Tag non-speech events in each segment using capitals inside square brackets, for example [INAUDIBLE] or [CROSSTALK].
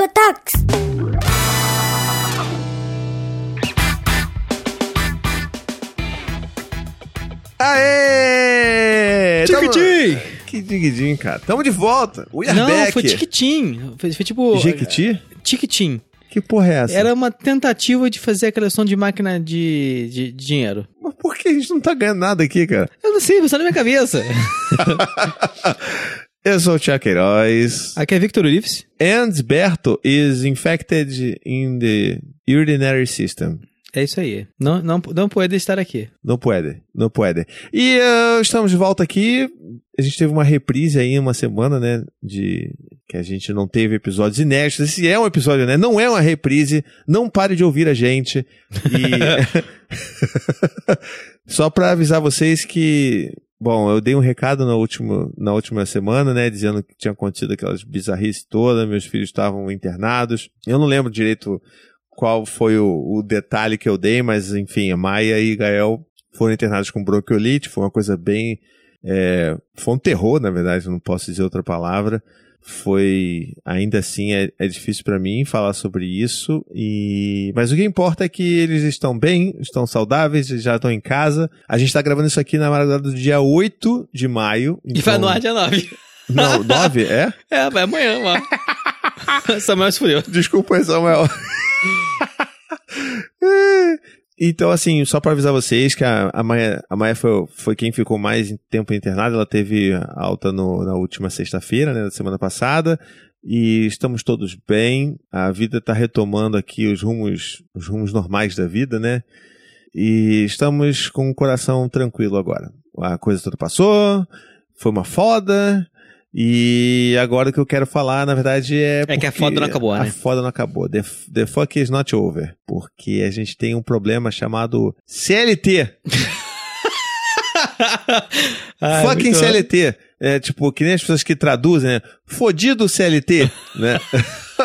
Tricotox! Aê! Tiquitim! Que diguidinho, cara. Tamo de volta. We are Não, back. foi Tiquitim. Foi, foi tipo. Jequiti? Tiquitim. Que porra é essa? Era uma tentativa de fazer aquele som de máquina de, de, de dinheiro. Mas por que a gente não tá ganhando nada aqui, cara? Eu não sei, só na minha cabeça. [LAUGHS] Eu sou o Tiago Queiroz. Aqui é Victor Urives. And Berto is infected in the urinary system. É isso aí. Não, não, não pode estar aqui. Não pode, não pode. E uh, estamos de volta aqui. A gente teve uma reprise aí uma semana, né? De que a gente não teve episódios inéditos. Esse é um episódio, né? Não é uma reprise. Não pare de ouvir a gente. E [LAUGHS] [LAUGHS] só para avisar vocês que Bom, eu dei um recado na última, na última semana, né, dizendo que tinha acontecido aquelas bizarrices todas, meus filhos estavam internados. Eu não lembro direito qual foi o, o, detalhe que eu dei, mas enfim, a Maia e Gael foram internados com bronquiolite, foi uma coisa bem. É, foi um terror, na verdade, não posso dizer outra palavra. Foi, ainda assim, é, é difícil para mim falar sobre isso. E mas o que importa é que eles estão bem, estão saudáveis, já estão em casa. A gente tá gravando isso aqui na madrugada do dia 8 de maio. Então... E vai no ar dia 9. Não, 9, é? [LAUGHS] É, vai amanhã, lá. [LAUGHS] Samuel se fudeu. Desculpa Samuel. [LAUGHS] Então, assim, só para avisar vocês que a, a Maia, a Maia foi, foi quem ficou mais tempo internada. Ela teve alta no, na última sexta-feira, né, da semana passada. E estamos todos bem. A vida está retomando aqui os rumos, os rumos normais da vida, né? E estamos com o coração tranquilo agora. A coisa toda passou, foi uma foda. E agora o que eu quero falar, na verdade, é. É que a foda não acabou, né? A foda não acabou. The, the fuck is not over. Porque a gente tem um problema chamado CLT. [LAUGHS] Ai, Fucking CLT. É tipo, que nem as pessoas que traduzem, né? Fodido CLT, né?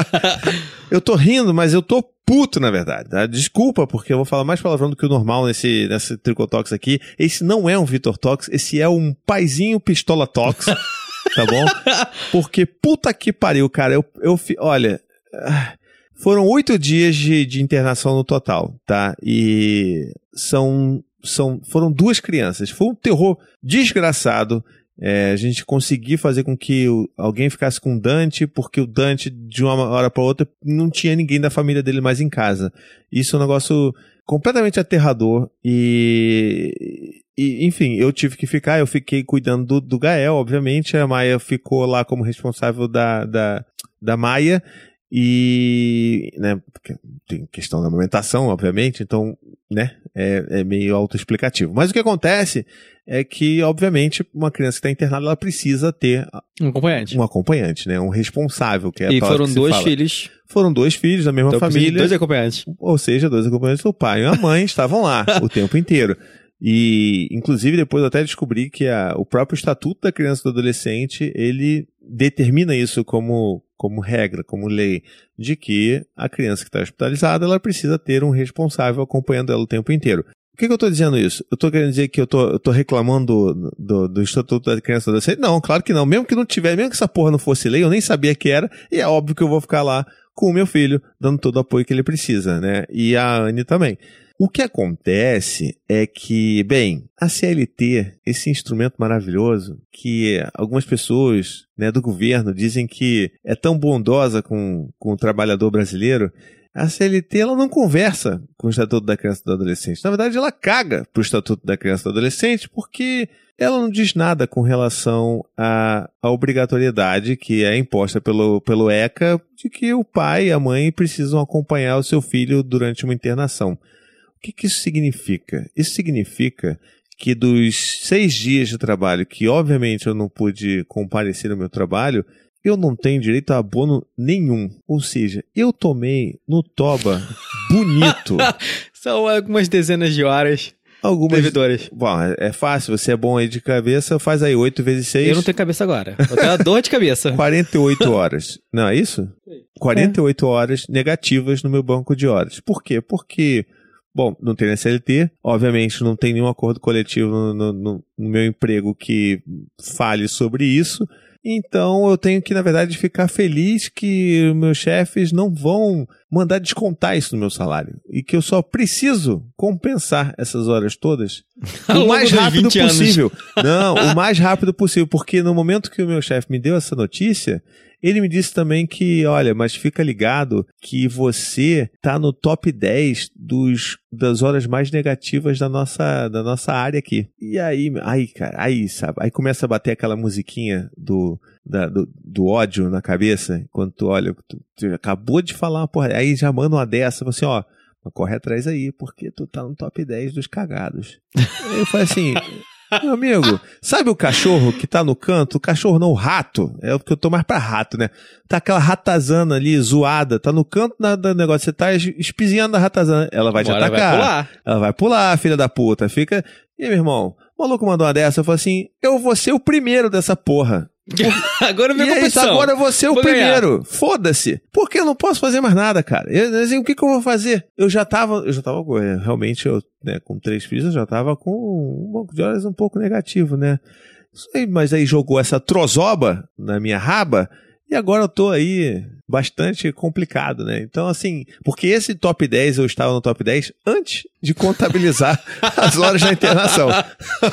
[LAUGHS] eu tô rindo, mas eu tô puto, na verdade. tá? Desculpa, porque eu vou falar mais palavrão do que o normal nesse, nesse Tricotox aqui. Esse não é um Vitor Tox, esse é um paizinho Pistola Tox. [LAUGHS] tá bom? [LAUGHS] Porque puta que pariu, cara. Eu, eu olha. ah, Foram oito dias de, de internação no total, tá? E são, são, foram duas crianças. Foi um terror desgraçado. É, a gente conseguir fazer com que o- alguém ficasse com o Dante, porque o Dante, de uma hora para outra, não tinha ninguém da família dele mais em casa. Isso é um negócio completamente aterrador. E, e, enfim, eu tive que ficar, eu fiquei cuidando do, do Gael, obviamente. A Maia ficou lá como responsável da, da, da Maia. E, né, tem questão da amamentação, obviamente, então, né, é, é meio autoexplicativo. Mas o que acontece é que, obviamente, uma criança que está internada, ela precisa ter Um acompanhante. um acompanhante, né, um responsável, que é a e foram dois fala. filhos. Foram dois filhos da mesma Então, família. Dois acompanhantes. Ou seja, dois acompanhantes do pai e a mãe [LAUGHS] estavam lá o tempo inteiro. E, inclusive, depois eu até descobri que a- o próprio Estatuto da Criança e do Adolescente, ele determina isso como, como regra, como lei, de que a criança que está hospitalizada, ela precisa ter um responsável acompanhando ela o tempo inteiro. Por que, que eu estou dizendo isso? Eu estou querendo dizer que eu tô reclamando do, do, do Estatuto da Criança e do Adolescente? Não, claro que não. Mesmo que não tiver, mesmo que essa porra não fosse lei, eu nem sabia que era, e é óbvio que eu vou ficar lá com o meu filho, dando todo o apoio que ele precisa, né? E a Anne também. O que acontece é que, bem, a CLT, esse instrumento maravilhoso, que algumas pessoas né, do governo dizem que é tão bondosa com, com o trabalhador brasileiro, a CLT ela não conversa com o Estatuto da Criança e do Adolescente. Na verdade, ela caga pro Estatuto da Criança e do Adolescente porque ela não diz nada com relação à, à obrigatoriedade que é imposta pelo, pelo ECA de que o pai e a mãe precisam acompanhar o seu filho durante uma internação. O que, que isso significa? Isso significa que dos seis dias de trabalho, que obviamente eu não pude comparecer no meu trabalho, eu não tenho direito a abono nenhum. Ou seja, eu tomei no Toba bonito [LAUGHS] São algumas dezenas de horas algumas. devedoras. Bom, é- é fácil, você é bom aí de cabeça, faz aí 8 vezes 6. Eu não tenho cabeça agora. Eu tenho uma [LAUGHS] dor de cabeça. 48 [LAUGHS] horas. Não é isso? 48 horas negativas no meu banco de horas. Por quê? Porque, bom, não tem SLT, obviamente não tem nenhum acordo coletivo no, no- no- meu emprego que fale sobre isso. Então eu tenho que, na verdade, ficar feliz que meus chefes não vão mandar descontar isso no meu salário. E que eu só preciso compensar essas horas todas [LAUGHS] o mais rápido 20 anos. possível. Não, o mais rápido possível. Porque no momento que o meu chefe me deu essa notícia, ele me disse também que, olha, mas fica ligado que você tá no top 10 dos, das horas mais negativas da nossa, da nossa área aqui. E aí, aí, cara, aí, sabe? Aí começa a bater aquela musiquinha do, da- do, do ódio na cabeça, quando tu olha, tu, tu acabou de falar uma porra, aí já manda uma dessa, assim, ó, corre atrás aí, porque tu tá no top 10 dos cagados. [LAUGHS] eu falei assim, meu amigo, sabe o cachorro que tá no canto? O cachorro não, o rato. É porque eu tô mais pra rato, né? Tá aquela ratazana ali, zoada, tá no canto da- do negócio, você tá es- espizinhando a ratazana, ela vai te atacar. vai pular. Ela vai pular, filha da puta. Fica. E aí, meu irmão? O maluco mandou uma dessa. Eu falei assim: eu vou ser o primeiro dessa porra. [LAUGHS] Agora vem a é isso, agora vou ser o Vou primeiro. Foda-se. Porque eu não posso fazer mais nada, cara. Eu, assim, o que, que eu vou fazer? Eu já tava. Eu já tava. é, Realmente, eu, né, com três filhos, eu já tava com um banco de horas um pouco negativo, né? Aí, mas aí jogou essa trozoba na minha raba. E agora eu tô aí bastante complicado, né? Então, assim, porque esse top 10, eu estava no top 10 antes de contabilizar [LAUGHS] as horas na internação.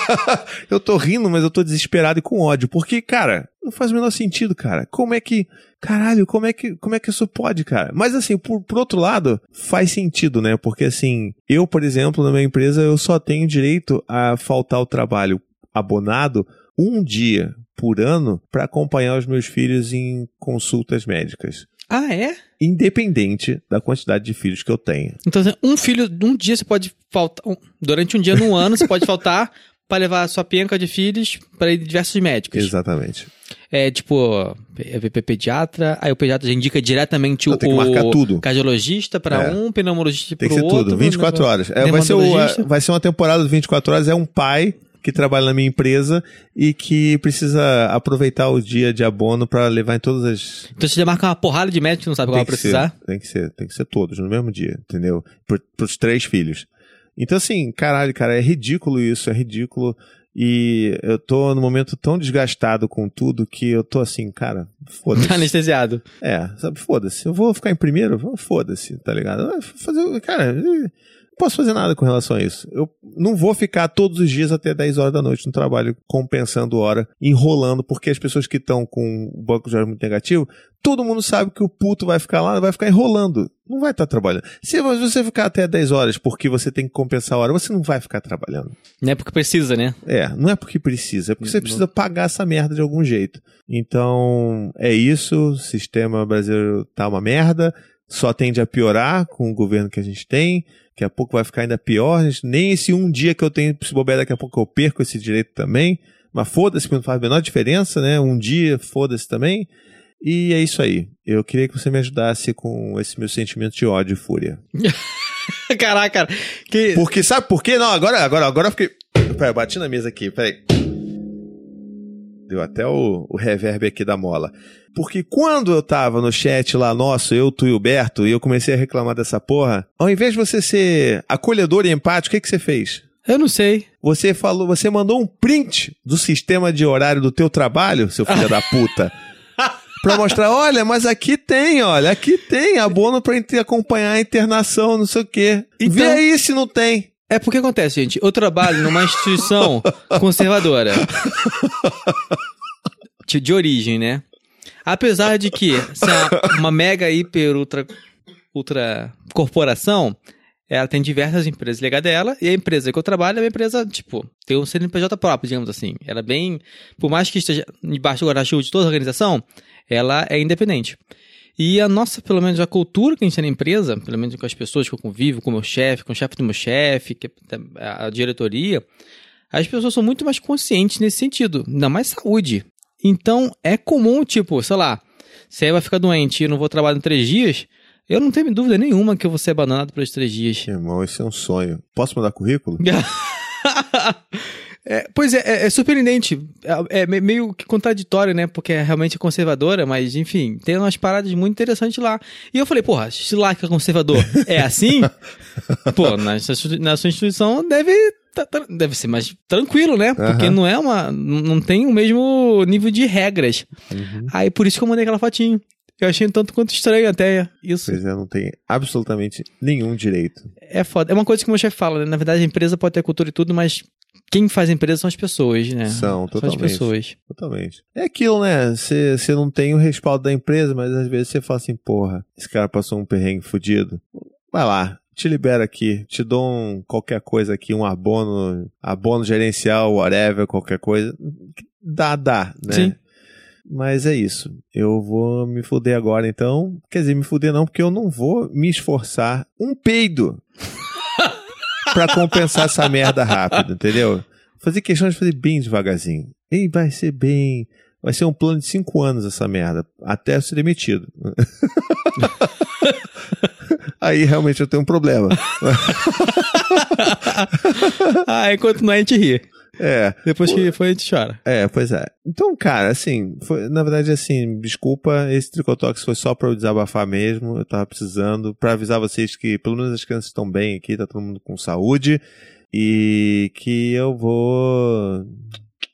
[LAUGHS] eu tô rindo, mas eu tô desesperado e com ódio. Porque, cara, não faz o menor sentido, cara. Como é que. Caralho, como é que, como é que isso pode, cara? Mas assim, por, por outro lado, faz sentido, né? Porque assim, eu, por exemplo, na minha empresa, eu só tenho direito a faltar o trabalho abonado um dia por ano para acompanhar os meus filhos em consultas médicas. Ah, é? Independente da quantidade de filhos que eu tenho. Então, assim, um filho, um dia você pode faltar. durante um dia no ano, você pode [LAUGHS] faltar pra levar a sua penca de filhos para diversos médicos. Exatamente. É tipo, é pediatra, aí o pediatra já indica diretamente Não, o, tem o cardiologista pra É. um, pneumologista Tem pro que ser outro. tudo. 24 né? horas. É, vai, ser o- vai ser uma temporada de 24 horas. É um pai que trabalha na minha empresa e que precisa aproveitar o dia de abono para levar em todas as Então você já marca uma porrada de médico que não sabe qual vai precisar. Ser, tem que ser, tem que ser todos no mesmo dia, entendeu? Pro, pros três filhos. Então, assim, caralho, cara, é ridículo isso, é ridículo. E eu tô num momento tão desgastado com tudo que eu tô assim, cara, foda-se. [LAUGHS] Anestesiado. É, sabe, foda-se. Eu vou ficar em primeiro? Foda-se, tá ligado? Fazer, cara, posso fazer nada com relação a isso. Eu não vou ficar todos os dias até 10 horas da noite no trabalho compensando hora, enrolando, porque as pessoas que estão com o banco de horas muito negativo, todo mundo sabe que o puto vai ficar lá, vai ficar enrolando. Não vai estar trabalhando. Se você ficar até 10 horas porque você tem que compensar a hora, você não vai ficar trabalhando. Não é porque precisa, né? É, não é porque precisa, é porque você precisa pagar essa merda de algum jeito. Então, é isso, o sistema brasileiro tá uma merda, só tende a piorar com o governo que a gente tem, daqui a pouco vai ficar ainda pior, nem esse um dia que eu tenho se bobear, daqui a pouco eu perco esse direito também, mas foda-se, não faz a menor diferença, né? Um dia, foda-se também. E é isso aí. Eu queria que você me ajudasse com esse meu sentimento de ódio e fúria. [LAUGHS] Caraca, cara. Que... Porque, sabe por quê? Não, agora, agora, agora eu fiquei. Peraí, bati na mesa aqui, peraí. Deu até o, o reverb aqui da mola. Porque quando eu tava no chat lá nosso, eu, tu e o Berto, e eu comecei a reclamar dessa porra, ao invés de você ser acolhedor e empático, o que, que você fez? Eu não sei. Você falou, você mandou um print do sistema de horário do teu trabalho, seu filho da puta. [LAUGHS] Pra mostrar, olha, mas aqui tem, olha, aqui tem abono pra acompanhar a internação, não sei o quê. Vê Então- aí se não tem. É porque acontece, gente. Eu trabalho numa instituição [LAUGHS] conservadora. De, de origem, né? Apesar de que é uma mega, hiper, ultra, ultra corporação, ela tem diversas empresas ligadas a ela, e a empresa que eu trabalho é uma empresa, tipo, tem um CNPJ próprio, digamos assim. Ela é bem, por mais que esteja debaixo do guarda-chuva de toda a organização, ela é independente. E a nossa, pelo menos, a cultura que a gente tem na empresa, pelo menos com as pessoas que eu convivo, com o meu chefe, com o chefe do meu chefe, que é a diretoria, as pessoas são muito mais conscientes nesse sentido, ainda mais saúde. Então, é comum, tipo, sei lá, se aí vai ficar doente e eu não vou trabalhar em três dias, eu não tenho dúvida nenhuma que eu vou ser abandonado esses três dias. Irmão, isso é um sonho. Posso mandar currículo? [LAUGHS] É, pois é, é, é surpreendente. É, é, meio que contraditório, né? Porque é realmente conservadora, mas enfim, tem umas paradas muito interessantes lá. E eu falei, porra, se lá que é conservador [LAUGHS] é assim, pô, [LAUGHS] na, na sua instituição deve tá, tá, deve ser mais tranquilo, né? Porque uhum. não é uma. Não tem o mesmo nível de regras. Uhum. Aí por isso que eu mandei aquela fotinho. Eu achei um tanto quanto estranho até isso. Pois é, não tem absolutamente nenhum direito. É foda. É uma coisa que o meu chefe fala, né? Na verdade, a empresa pode ter cultura e tudo, mas quem faz empresa são as pessoas, né? São, totalmente. São as pessoas. Totalmente. É aquilo, né? Você não tem o respaldo da empresa, mas às vezes você fala assim, porra, esse cara passou um perrengue fudido. Vai lá, te libera aqui, te dou um, qualquer coisa aqui, um abono, abono gerencial, whatever, qualquer coisa. Dá, dá, né? Sim. Mas é isso. Eu vou me fuder agora, então. Quer dizer, me fuder não, porque eu não vou me esforçar um peido para compensar essa merda rápido, entendeu? Fazer questão de fazer bem devagarzinho. E vai ser bem. Vai ser um plano de cinco anos essa merda, até ser demitido. [LAUGHS] Aí realmente eu tenho um problema. [LAUGHS] ah, enquanto não a gente ri. É. Depois que foi, a gente chora. É, pois é. Então, cara, assim, foi, na verdade, assim, desculpa, esse Tricotox foi só pra eu desabafar mesmo, eu tava precisando, pra avisar vocês que pelo menos as crianças estão bem aqui, tá todo mundo com saúde, e que eu vou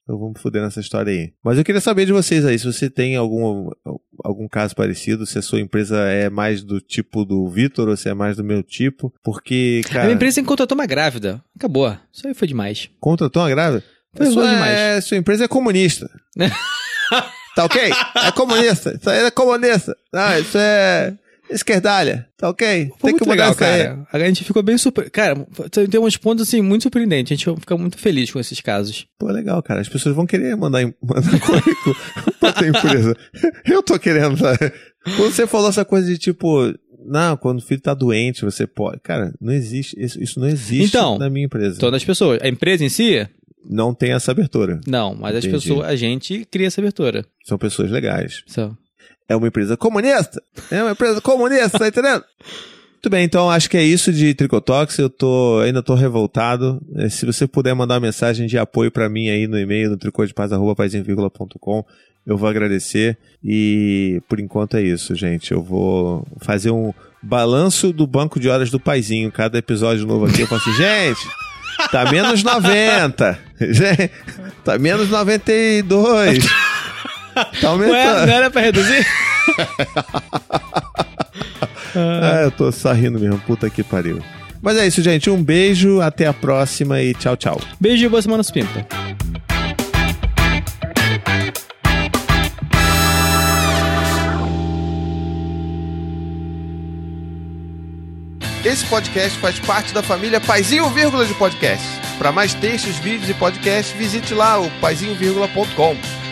eu vou me fuder nessa história aí. Mas eu queria saber de vocês aí, se você tem algum, algum caso parecido, se a sua empresa é mais do tipo do Vitor ou se é mais do meu tipo, porque, cara... A minha empresa contratou uma grávida. Acabou. Isso aí foi demais. Contratou uma grávida? Foi sua, demais. É, sua empresa é comunista. [LAUGHS] tá ok? É comunista. Isso aí é comunista. Não, isso é esquerdalha, tá ok? Foi tem que mudar legal, cara. A gente ficou bem surpreso. Cara, tem uns pontos assim muito surpreendentes. A gente fica muito feliz com esses casos. Pô, legal, cara. As pessoas vão querer mandar, mandar [LAUGHS] currículo pra ter empresa. Eu tô querendo, sabe? Quando você falou essa coisa de tipo, não, quando o filho tá doente, você pode. Cara, não existe. Isso, isso não existe então, na minha empresa. Todas as pessoas. A empresa em si? Não tem essa abertura. Não, mas Entendi. as pessoas, a gente cria essa abertura. São pessoas legais. São é uma empresa comunista. É uma empresa comunista, tá entendendo? [LAUGHS] Muito bem, então acho que é isso de Tricotox. Eu tô, ainda tô revoltado. É, se você puder mandar uma mensagem de apoio para mim aí no e-mail no tricodepaz.com, eu vou agradecer. E por enquanto é isso, gente. Eu vou fazer um balanço do banco de horas do paizinho. Cada episódio novo aqui eu falo assim, gente, tá menos 90. [LAUGHS] Gente, tá menos 92. [LAUGHS] Tá aumentando. Ué, não era pra reduzir? [LAUGHS] é, eu tô só rindo mesmo. Puta que pariu. Mas é isso, gente. Um beijo, até a próxima e tchau, tchau. Beijo e boa semana, Pimpa. Esse podcast faz parte da família Paizinho Vírgula de Podcast. Para mais textos, vídeos e podcasts, visite lá o paizinho.com.